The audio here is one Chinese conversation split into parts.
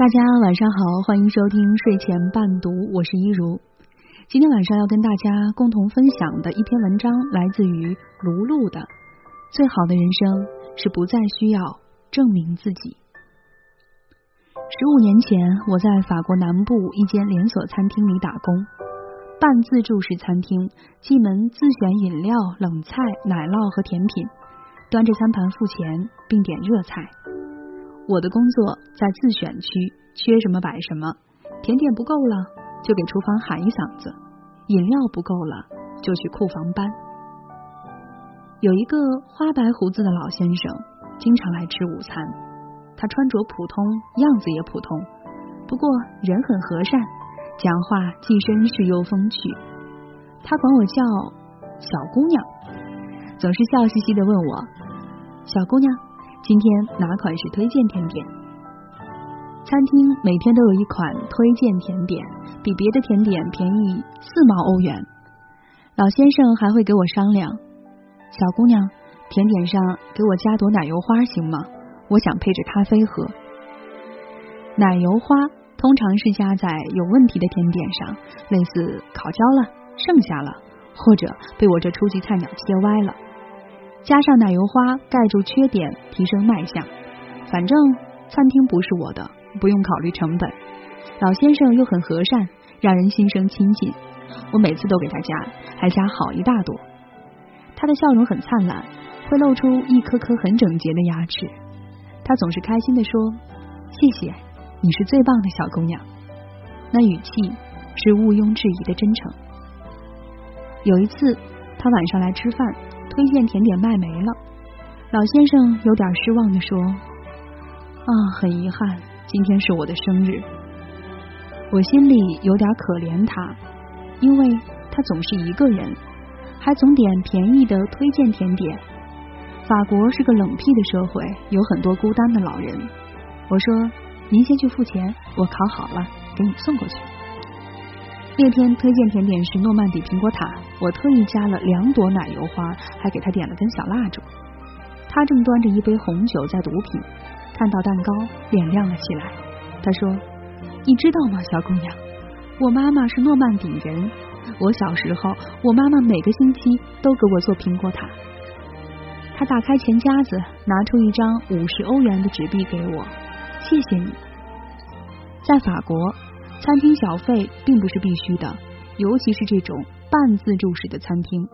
大家晚上好，欢迎收听睡前伴读，我是一如。今天晚上要跟大家共同分享的一篇文章，来自于卢璐的《最好的人生是不再需要证明自己》。十五年前，我在法国南部一间连锁餐厅里打工，半自助式餐厅，进门自选饮料、冷菜、奶酪和甜品，端着餐盘付钱并点热菜。我的工作在自选区，缺什么摆什么。甜点不够了，就给厨房喊一嗓子；饮料不够了，就去库房搬。有一个花白胡子的老先生，经常来吃午餐。他穿着普通，样子也普通，不过人很和善，讲话既绅士又风趣。他管我叫小姑娘，总是笑嘻嘻的问我：“小姑娘。”今天哪款是推荐甜点？餐厅每天都有一款推荐甜点，比别的甜点便宜四毛欧元。老先生还会给我商量：“小姑娘，甜点上给我加朵奶油花行吗？我想配着咖啡喝。”奶油花通常是加在有问题的甜点上，类似烤焦了、剩下了，或者被我这初级菜鸟切歪了。加上奶油花盖住缺点，提升卖相。反正餐厅不是我的，不用考虑成本。老先生又很和善，让人心生亲近。我每次都给他加，还加好一大朵。他的笑容很灿烂，会露出一颗颗很整洁的牙齿。他总是开心的说：“谢谢，你是最棒的小姑娘。”那语气是毋庸置疑的真诚。有一次，他晚上来吃饭。推荐甜点卖没了，老先生有点失望的说：“啊，很遗憾，今天是我的生日。”我心里有点可怜他，因为他总是一个人，还总点便宜的推荐甜点。法国是个冷僻的社会，有很多孤单的老人。我说：“您先去付钱，我烤好了给你送过去。”那天推荐甜点是诺曼底苹果塔，我特意加了两朵奶油花，还给他点了根小蜡烛。他正端着一杯红酒在读品，看到蛋糕脸亮了起来。他说：“你知道吗，小姑娘，我妈妈是诺曼底人。我小时候，我妈妈每个星期都给我做苹果塔。”他打开钱夹子，拿出一张五十欧元的纸币给我，谢谢你。在法国。餐厅小费并不是必须的，尤其是这种半自助式的餐厅。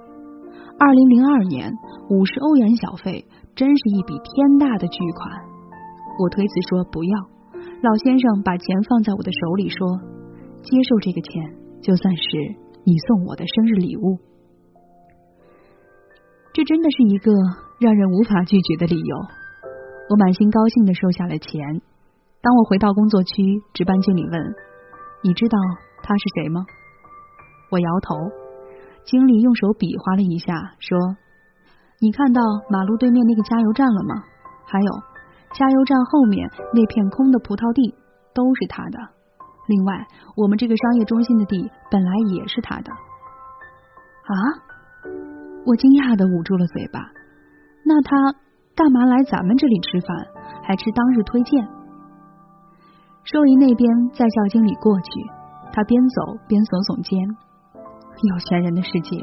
二零零二年，五十欧元小费真是一笔天大的巨款。我推辞说不要，老先生把钱放在我的手里说：“接受这个钱，就算是你送我的生日礼物。”这真的是一个让人无法拒绝的理由。我满心高兴的收下了钱。当我回到工作区，值班经理问。你知道他是谁吗？我摇头。经理用手比划了一下，说：“你看到马路对面那个加油站了吗？还有加油站后面那片空的葡萄地都是他的。另外，我们这个商业中心的地本来也是他的。”啊！我惊讶的捂住了嘴巴。那他干嘛来咱们这里吃饭，还吃当日推荐？收银那边在叫经理过去，他边走边耸耸肩。有钱人的世界，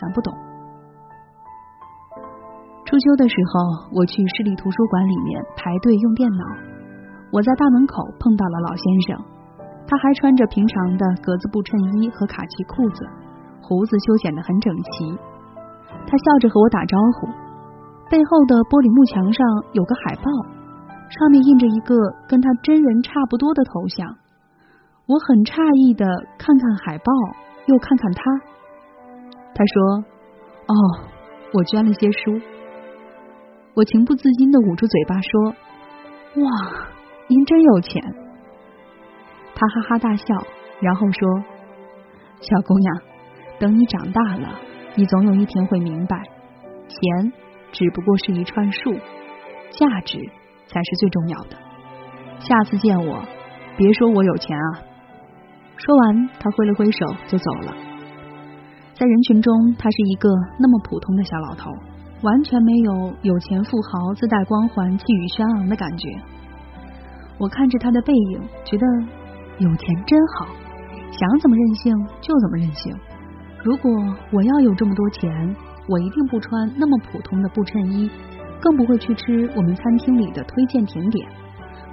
咱不懂。初秋的时候，我去市立图书馆里面排队用电脑，我在大门口碰到了老先生，他还穿着平常的格子布衬衣和卡其裤子，胡子修剪的很整齐。他笑着和我打招呼，背后的玻璃幕墙上有个海报。上面印着一个跟他真人差不多的头像，我很诧异的看看海报，又看看他。他说：“哦，我捐了些书。”我情不自禁的捂住嘴巴说：“哇，您真有钱！”他哈哈大笑，然后说：“小姑娘，等你长大了，你总有一天会明白，钱只不过是一串数，价值。”才是最重要的。下次见我，别说我有钱啊！说完，他挥了挥手就走了。在人群中，他是一个那么普通的小老头，完全没有有钱富豪自带光环、气宇轩昂的感觉。我看着他的背影，觉得有钱真好，想怎么任性就怎么任性。如果我要有这么多钱，我一定不穿那么普通的布衬衣，更不会去吃我们餐厅里的推荐甜点。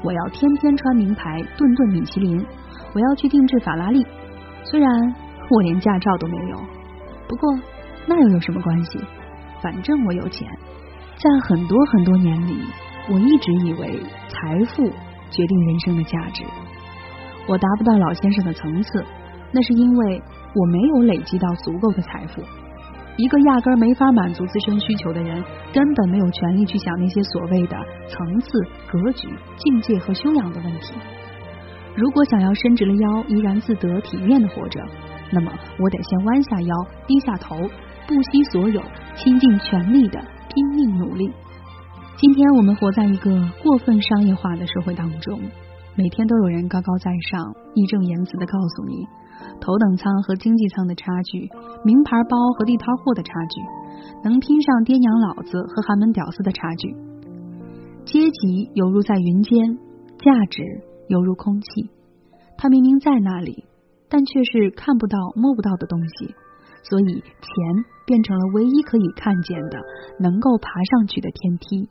我要天天穿名牌，顿顿米其林。我要去定制法拉利，虽然我连驾照都没有，不过那又有什么关系？反正我有钱。在很多很多年里，我一直以为财富决定人生的价值。我达不到老先生的层次，那是因为我没有累积到足够的财富。一个压根没法满足自身需求的人，根本没有权利去想那些所谓的层次、格局、境界和修养的问题。如果想要伸直了腰，怡然自得体面的活着，那么我得先弯下腰，低下头，不惜所有，倾尽全力的拼命努力。今天我们活在一个过分商业化的社会当中，每天都有人高高在上，义正言辞的告诉你头等舱和经济舱的差距，名牌包和地摊货的差距，能拼上爹娘老子和寒门屌丝的差距，阶级犹如在云间，价值。犹如空气，它明明在那里，但却是看不到、摸不到的东西，所以钱变成了唯一可以看见的、能够爬上去的天梯。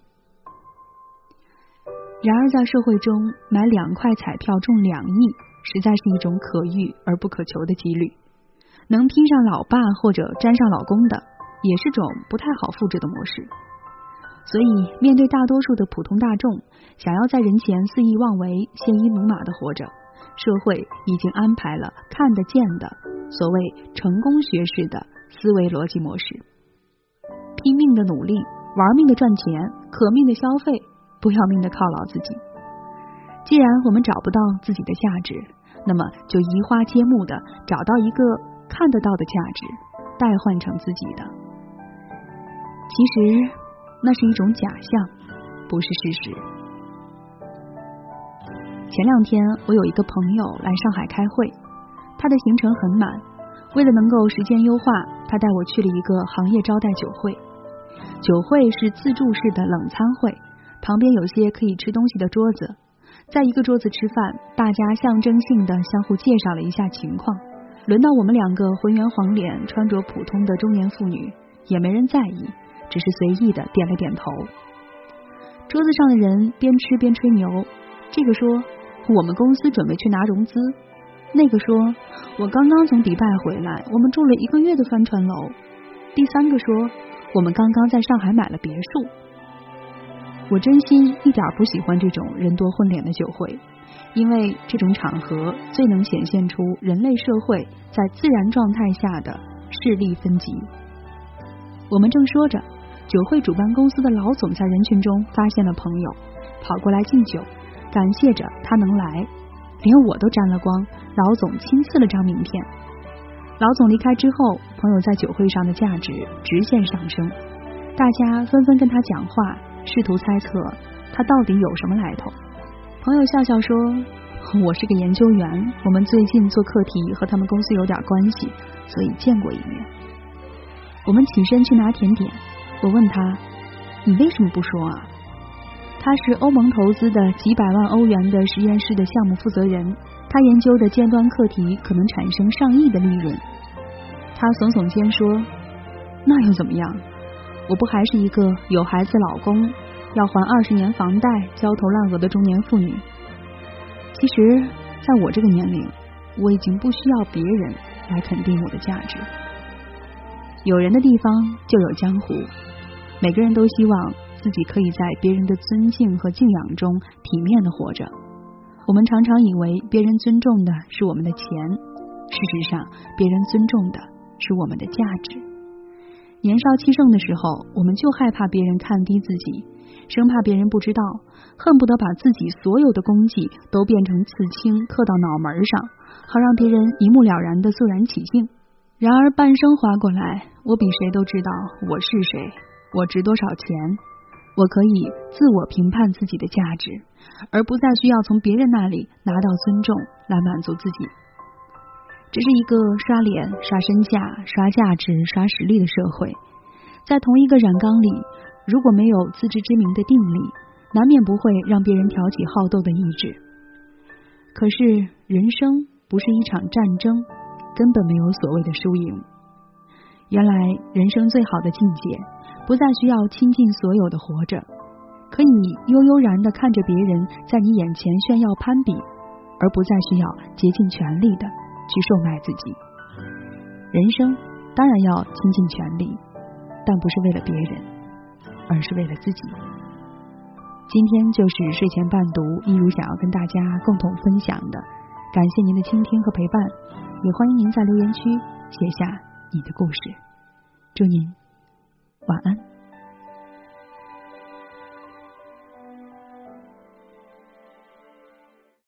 然而，在社会中，买两块彩票中两亿，实在是一种可遇而不可求的几率。能拼上老爸或者沾上老公的，也是种不太好复制的模式。所以，面对大多数的普通大众，想要在人前肆意妄为、鲜衣怒马的活着，社会已经安排了看得见的所谓成功学式的思维逻辑模式：拼命的努力，玩命的赚钱，可命的消费，不要命的犒劳自己。既然我们找不到自己的价值，那么就移花接木的找到一个看得到的价值，代换成自己的。其实。那是一种假象，不是事实。前两天我有一个朋友来上海开会，他的行程很满，为了能够时间优化，他带我去了一个行业招待酒会。酒会是自助式的冷餐会，旁边有些可以吃东西的桌子，在一个桌子吃饭，大家象征性的相互介绍了一下情况。轮到我们两个浑圆黄脸、穿着普通的中年妇女，也没人在意。只是随意的点了点头。桌子上的人边吃边吹牛，这个说我们公司准备去拿融资，那个说我刚刚从迪拜回来，我们住了一个月的帆船楼，第三个说我们刚刚在上海买了别墅。我真心一点不喜欢这种人多混脸的酒会，因为这种场合最能显现出人类社会在自然状态下的势力分级。我们正说着。酒会主办公司的老总在人群中发现了朋友，跑过来敬酒，感谢着他能来，连我都沾了光。老总亲赐了张名片。老总离开之后，朋友在酒会上的价值直线上升，大家纷纷跟他讲话，试图猜测他到底有什么来头。朋友笑笑说：“我是个研究员，我们最近做课题和他们公司有点关系，所以见过一面。”我们起身去拿甜点。我问他：“你为什么不说啊？”他是欧盟投资的几百万欧元的实验室的项目负责人，他研究的尖端课题可能产生上亿的利润。他耸耸肩说：“那又怎么样？我不还是一个有孩子、老公，要还二十年房贷、焦头烂额的中年妇女？其实，在我这个年龄，我已经不需要别人来肯定我的价值。有人的地方就有江湖。”每个人都希望自己可以在别人的尊敬和敬仰中体面的活着。我们常常以为别人尊重的是我们的钱，事实上，别人尊重的是我们的价值。年少气盛的时候，我们就害怕别人看低自己，生怕别人不知道，恨不得把自己所有的功绩都变成刺青刻到脑门上，好让别人一目了然的肃然起敬。然而半生划过来，我比谁都知道我是谁。我值多少钱？我可以自我评判自己的价值，而不再需要从别人那里拿到尊重来满足自己。这是一个刷脸、刷身价、刷价值、刷实力的社会。在同一个染缸里，如果没有自知之明的定力，难免不会让别人挑起好斗的意志。可是人生不是一场战争，根本没有所谓的输赢。原来人生最好的境界，不再需要倾尽所有的活着，可以悠悠然的看着别人在你眼前炫耀攀比，而不再需要竭尽全力的去售卖自己。人生当然要倾尽全力，但不是为了别人，而是为了自己。今天就是睡前伴读，一如想要跟大家共同分享的。感谢您的倾听和陪伴，也欢迎您在留言区写下你的故事。祝您晚安。